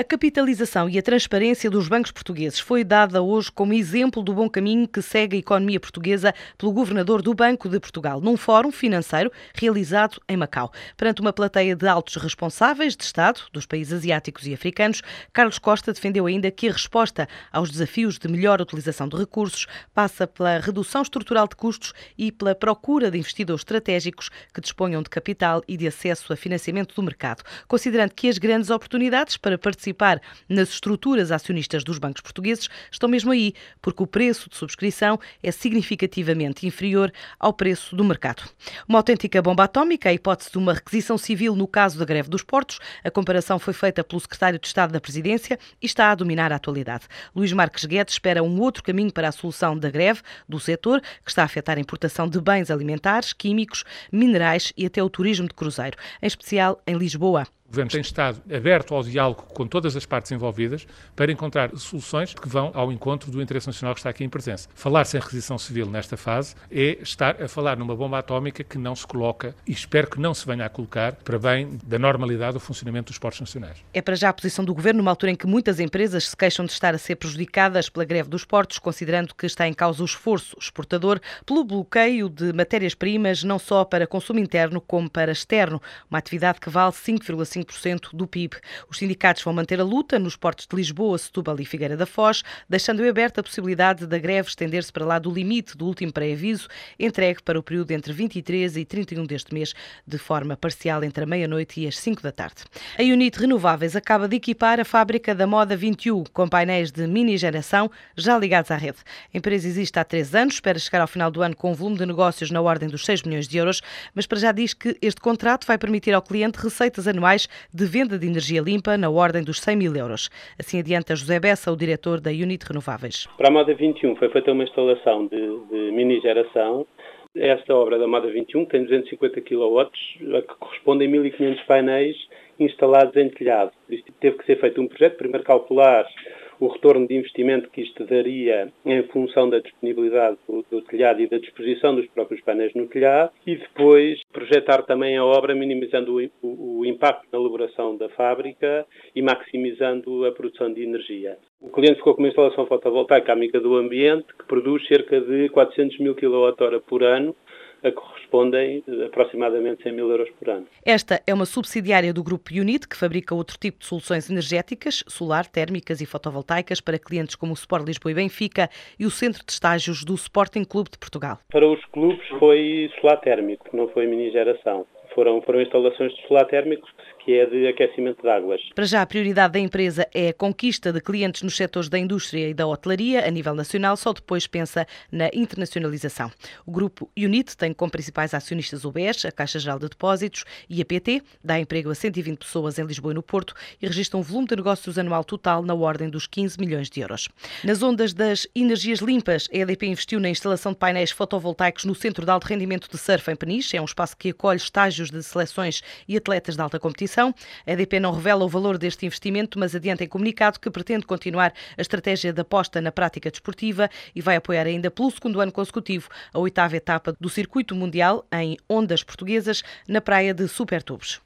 A capitalização e a transparência dos bancos portugueses foi dada hoje como exemplo do bom caminho que segue a economia portuguesa pelo governador do Banco de Portugal, num fórum financeiro realizado em Macau. Perante uma plateia de altos responsáveis de Estado dos países asiáticos e africanos, Carlos Costa defendeu ainda que a resposta aos desafios de melhor utilização de recursos passa pela redução estrutural de custos e pela procura de investidores estratégicos que disponham de capital e de acesso a financiamento do mercado, considerando que as grandes oportunidades para participar participar nas estruturas acionistas dos bancos portugueses estão mesmo aí, porque o preço de subscrição é significativamente inferior ao preço do mercado. Uma autêntica bomba atómica, a hipótese de uma requisição civil no caso da greve dos portos. A comparação foi feita pelo secretário de Estado da Presidência e está a dominar a atualidade. Luís Marques Guedes espera um outro caminho para a solução da greve do setor, que está a afetar a importação de bens alimentares, químicos, minerais e até o turismo de cruzeiro, em especial em Lisboa. O Governo tem estado aberto ao diálogo com todas as partes envolvidas para encontrar soluções que vão ao encontro do interesse nacional que está aqui em presença. Falar sem requisição civil nesta fase é estar a falar numa bomba atómica que não se coloca e espero que não se venha a colocar para bem da normalidade do funcionamento dos portos nacionais. É para já a posição do Governo numa altura em que muitas empresas se queixam de estar a ser prejudicadas pela greve dos portos, considerando que está em causa o esforço exportador pelo bloqueio de matérias-primas não só para consumo interno como para externo, uma atividade que vale 5,5 5% do PIB. Os sindicatos vão manter a luta nos portos de Lisboa, Setúbal e Figueira da Foz, deixando aberta a possibilidade da greve estender-se para lá do limite do último pré-aviso, entregue para o período entre 23 e 31 deste mês, de forma parcial entre a meia-noite e as 5 da tarde. A Unite Renováveis acaba de equipar a fábrica da Moda 21 com painéis de mini geração já ligados à rede. A empresa existe há três anos, espera chegar ao final do ano com um volume de negócios na ordem dos 6 milhões de euros, mas para já diz que este contrato vai permitir ao cliente receitas anuais de venda de energia limpa na ordem dos 100 mil euros. Assim adianta José Bessa, o diretor da Unit Renováveis. Para a Moda 21 foi feita uma instalação de, de mini geração. Esta obra da Moda 21 tem 250 kW, que correspondem a 1.500 painéis instalados em telhado. Isto teve que ser feito um projeto, primeiro calcular o retorno de investimento que isto daria em função da disponibilidade do, do, telhado e da disposição dos próprios painéis no telhado e depois projetar também a obra minimizando o, o, o impacto na elaboração da fábrica e maximizando a produção de energia. O cliente ficou com uma instalação fotovoltaica amiga do ambiente que produz cerca de 400 mil kWh por ano a correspondem aproximadamente 100 mil euros por ano. Esta é uma subsidiária do Grupo Unit, que fabrica outro tipo de soluções energéticas, solar, térmicas e fotovoltaicas para clientes como o Sport Lisboa e Benfica e o Centro de Estágios do Sporting Clube de Portugal. Para os clubes foi solar térmico, não foi mini geração foram, foram instalações de solar térmico que é de aquecimento de águas. Para já, a prioridade da empresa é a conquista de clientes nos setores da indústria e da hotelaria a nível nacional, só depois pensa na internacionalização. O grupo Unit tem como principais acionistas o BES, a Caixa Geral de Depósitos e a PT, dá emprego a 120 pessoas em Lisboa e no Porto e registra um volume de negócios anual total na ordem dos 15 milhões de euros. Nas ondas das energias limpas, a EDP investiu na instalação de painéis fotovoltaicos no Centro de Alto Rendimento de Surf em Peniche, é um espaço que acolhe estágios estágios de seleções e atletas de alta competição. A EDP não revela o valor deste investimento, mas adianta em comunicado que pretende continuar a estratégia de aposta na prática desportiva e vai apoiar ainda pelo segundo ano consecutivo a oitava etapa do Circuito Mundial em ondas portuguesas na praia de Supertubos.